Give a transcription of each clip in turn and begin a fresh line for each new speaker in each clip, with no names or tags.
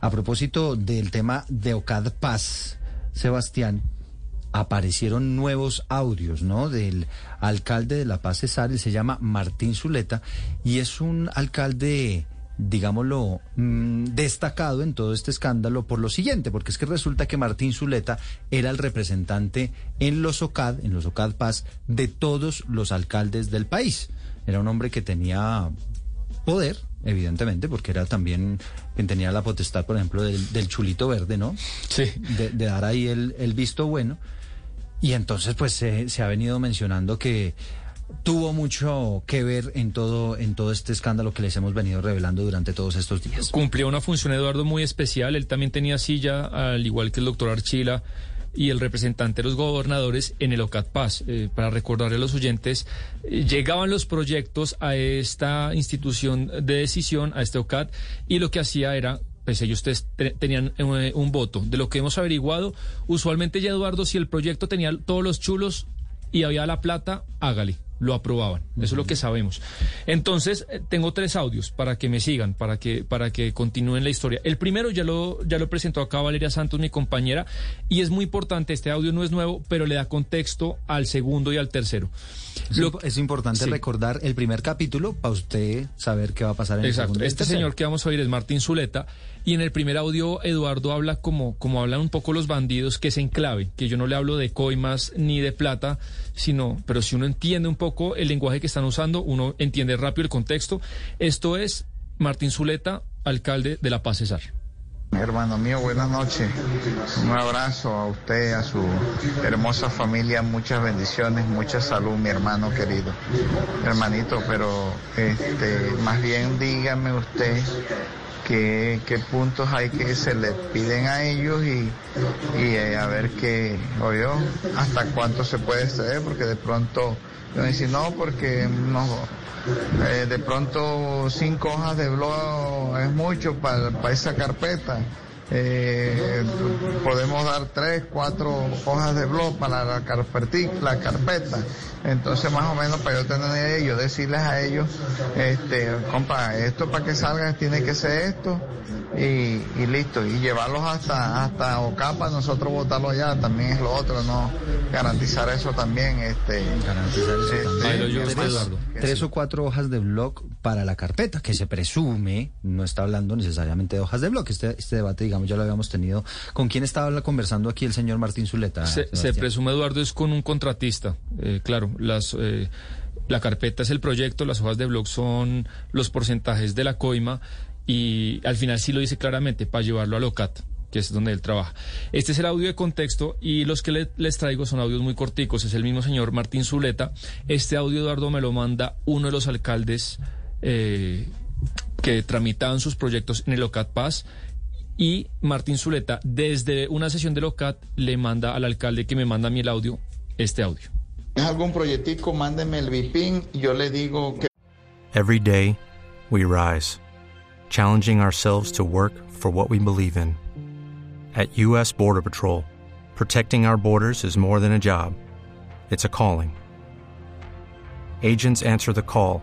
A propósito del tema de Ocad Paz, Sebastián, aparecieron nuevos audios, ¿no? Del alcalde de La Paz Cesar, él se llama Martín Zuleta y es un alcalde digámoslo, mm, destacado en todo este escándalo por lo siguiente, porque es que resulta que Martín Zuleta era el representante en los OCAD, en los OCAD Paz, de todos los alcaldes del país. Era un hombre que tenía poder, evidentemente, porque era también quien tenía la potestad, por ejemplo, del, chulito verde, ¿no?
Sí.
De, dar ahí el, el, visto bueno. Y entonces, pues se, se ha venido mencionando que tuvo mucho que ver en todo, en todo este escándalo que les hemos venido revelando durante todos estos días.
Cumplió una función, Eduardo, muy especial. Él también tenía silla, al igual que el doctor Archila y el representante de los gobernadores en el OCAT Paz. Eh, para recordarle a los oyentes, eh, llegaban los proyectos a esta institución de decisión, a este OCAT, y lo que hacía era pues ellos tenían eh, un voto. De lo que hemos averiguado, usualmente ya Eduardo, si el proyecto tenía todos los chulos y había la plata, hágale lo aprobaban. Eso es lo que sabemos. Entonces, eh, tengo tres audios para que me sigan, para que, para que continúen la historia. El primero ya lo, ya lo presentó acá Valeria Santos, mi compañera, y es muy importante, este audio no es nuevo, pero le da contexto al segundo y al tercero.
Es, importante recordar el primer capítulo para usted saber qué va a pasar en
el
segundo.
Este señor que vamos a oír es Martín Zuleta, y en el primer audio Eduardo habla como, como hablan un poco los bandidos, que es en clave, que yo no le hablo de coimas ni de plata, sino, pero si uno entiende un poco el lenguaje que están usando, uno entiende rápido el contexto. Esto es Martín Zuleta, alcalde de La Paz Cesar.
Hermano mío, buenas noches. Un abrazo a usted, a su hermosa familia, muchas bendiciones, mucha salud, mi hermano querido. Hermanito, pero este, más bien dígame usted qué, qué puntos hay que se le piden a ellos y, y eh, a ver qué, o yo, hasta cuánto se puede exceder, porque de pronto, yo decir, no, porque no, eh, de pronto cinco hojas de blog es mucho para, para esa carpeta. Eh, podemos dar tres, cuatro hojas de blog para la, la carpeta. Entonces, más o menos, para yo tener ellos, decirles a ellos, este, compa, esto para que salga tiene que ser esto y, y listo. Y llevarlos hasta, hasta Ocapa, nosotros votarlo allá, también es lo otro, ¿no? Garantizar eso también, este.
Garantizar eso este, también. tres, o cuatro hojas de blog para la carpeta, que se presume, no está hablando necesariamente de hojas de blog. Este, este debate, digamos, ya lo habíamos tenido. ¿Con quién estaba conversando aquí el señor Martín Zuleta?
Se, se presume, Eduardo, es con un contratista, eh, claro las, eh, la carpeta es el proyecto, las hojas de blog son los porcentajes de la coima y al final sí lo dice claramente para llevarlo a LOCAT que es donde él trabaja. Este es el audio de contexto y los que les traigo son audios muy corticos. Es el mismo señor Martín Zuleta. Este audio, Eduardo, me lo manda uno de los alcaldes eh, que tramitaban sus proyectos en el OCAT Paz. Y Martín Zuleta, desde una sesión de LOCAT, le manda al alcalde que me manda a mí el audio, este audio.
¿Es algún proyectico? Mándeme el VIPIN y yo le digo que...
Every day, we rise, challenging ourselves to work for what we believe in. At U.S. Border Patrol, protecting our borders is more than a job, it's a calling. Agents answer the call,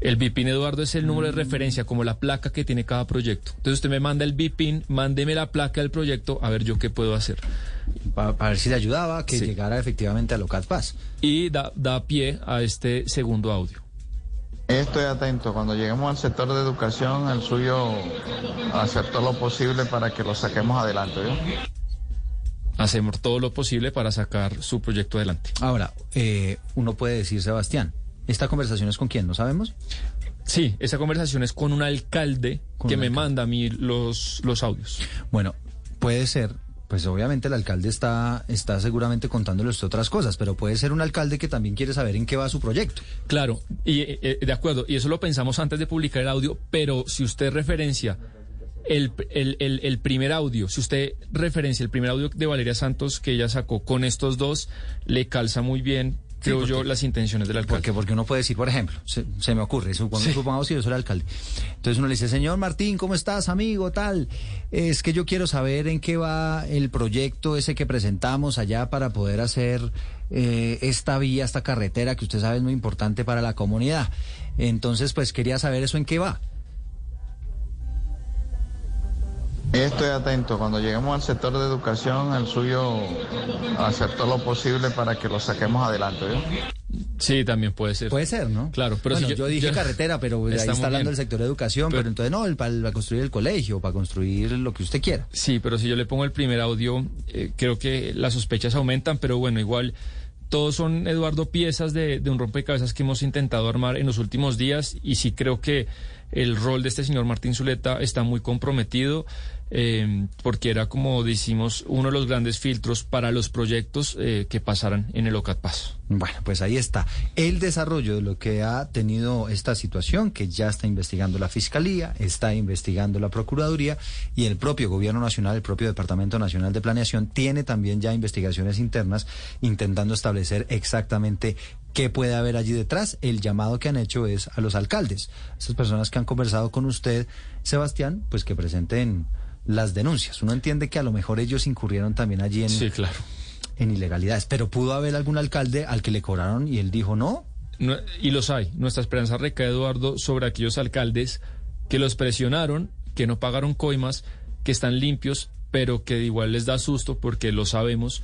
El BIPIN, Eduardo, es el número de referencia, como la placa que tiene cada proyecto. Entonces usted me manda el BIPIN, mándeme la placa del proyecto, a ver yo qué puedo hacer.
Para, ver si le ayudaba a que llegara efectivamente a Locat Paz.
Y da, da pie a este segundo audio.
Estoy atento. Cuando lleguemos al sector de educación, el suyo, hacer todo lo posible para que lo saquemos adelante.
hacemos todo lo posible para sacar su proyecto adelante.
Ahora, eh, uno puede decir, Sebastián, ¿esta conversación es con quién? ¿No sabemos?
Sí, esa conversación es con un alcalde
Con
que
un
me
alcalde.
manda a mí los, los audios.
Bueno, puede ser, pues obviamente el alcalde está, está seguramente contándole usted otras cosas, pero puede ser un alcalde que también quiere saber en qué va su proyecto.
Claro, y eh, eh, de acuerdo, y eso lo pensamos antes de publicar el audio, pero si usted referencia el, el, el, el primer audio, si usted referencia el primer audio de Valeria Santos que ella sacó con estos dos, le calza muy bien, creo yo, las intenciones del alcalde.
Porque, porque uno puede decir, por ejemplo, se, se me ocurre, supongamos,
Sí.
supongamos que yo soy el alcalde. Entonces uno le dice, señor Martín, ¿cómo estás, amigo? Tal. Es que yo quiero saber en qué va el proyecto ese que presentamos allá para poder hacer eh, esta vía, esta carretera que usted sabe es muy importante para la comunidad. Entonces, pues quería saber eso en qué va.
Estoy atento. Cuando lleguemos al sector de educación, el suyo hacer todo lo posible para que lo saquemos adelante. ¿oyó?
Sí, también puede ser.
Puede ser, ¿no?
Claro, pero
Bueno,
si
yo,
yo-
dije
yo-
carretera, pero ahí
Está
hablando
bien.
del sector de educación, pero,
Pero-
entonces no, el- para, para construir el colegio, para construir lo que usted quiera.
Sí, pero si yo le pongo el primer audio, eh, creo que las sospechas aumentan, pero bueno, igual todos son, Eduardo, piezas de, de un rompecabezas que hemos intentado armar en los últimos días y sí creo que el rol de este señor Martín Zuleta está muy comprometido eh, porque era, como decimos, uno de los grandes filtros para los proyectos eh, que pasaran en el OCAT Paz.
Bueno, pues ahí está el desarrollo de lo que ha tenido esta situación, que ya está investigando la Fiscalía, está investigando la Procuraduría y el propio Gobierno Nacional, el propio Departamento Nacional de Planeación, tiene también ya investigaciones internas intentando establecer exactamente qué puede haber allí detrás. El llamado que han hecho es a los alcaldes, esas personas que han conversado con usted, Sebastián, pues que presenten las denuncias. Uno entiende que a lo mejor ellos incurrieron también allí en,
Sí, claro.
en ilegalidades, pero pudo haber algún alcalde al que le cobraron y él dijo no.
No- y los hay. Nuestra esperanza recae, Eduardo, sobre aquellos alcaldes que los presionaron, que no pagaron coimas, que están limpios, pero que igual les da susto porque lo sabemos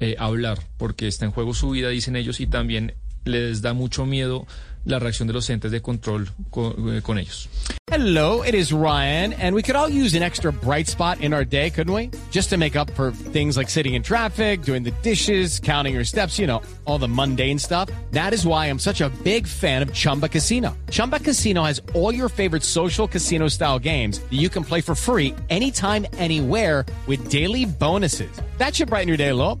eh, hablar, porque está en juego su vida, dicen ellos, y también les da mucho miedo la reacción de los entes de control co- eh, con ellos.
Hello, it is Ryan, and we could all use an extra bright spot in our day, couldn't we? Just to make up for things like sitting in traffic, doing the dishes, counting your steps, you know, all the mundane stuff. That is why I'm such a big fan of Chumba Casino. Chumba Casino has all your favorite social casino style games that you can play for free anytime, anywhere with daily bonuses. That should brighten your day a little.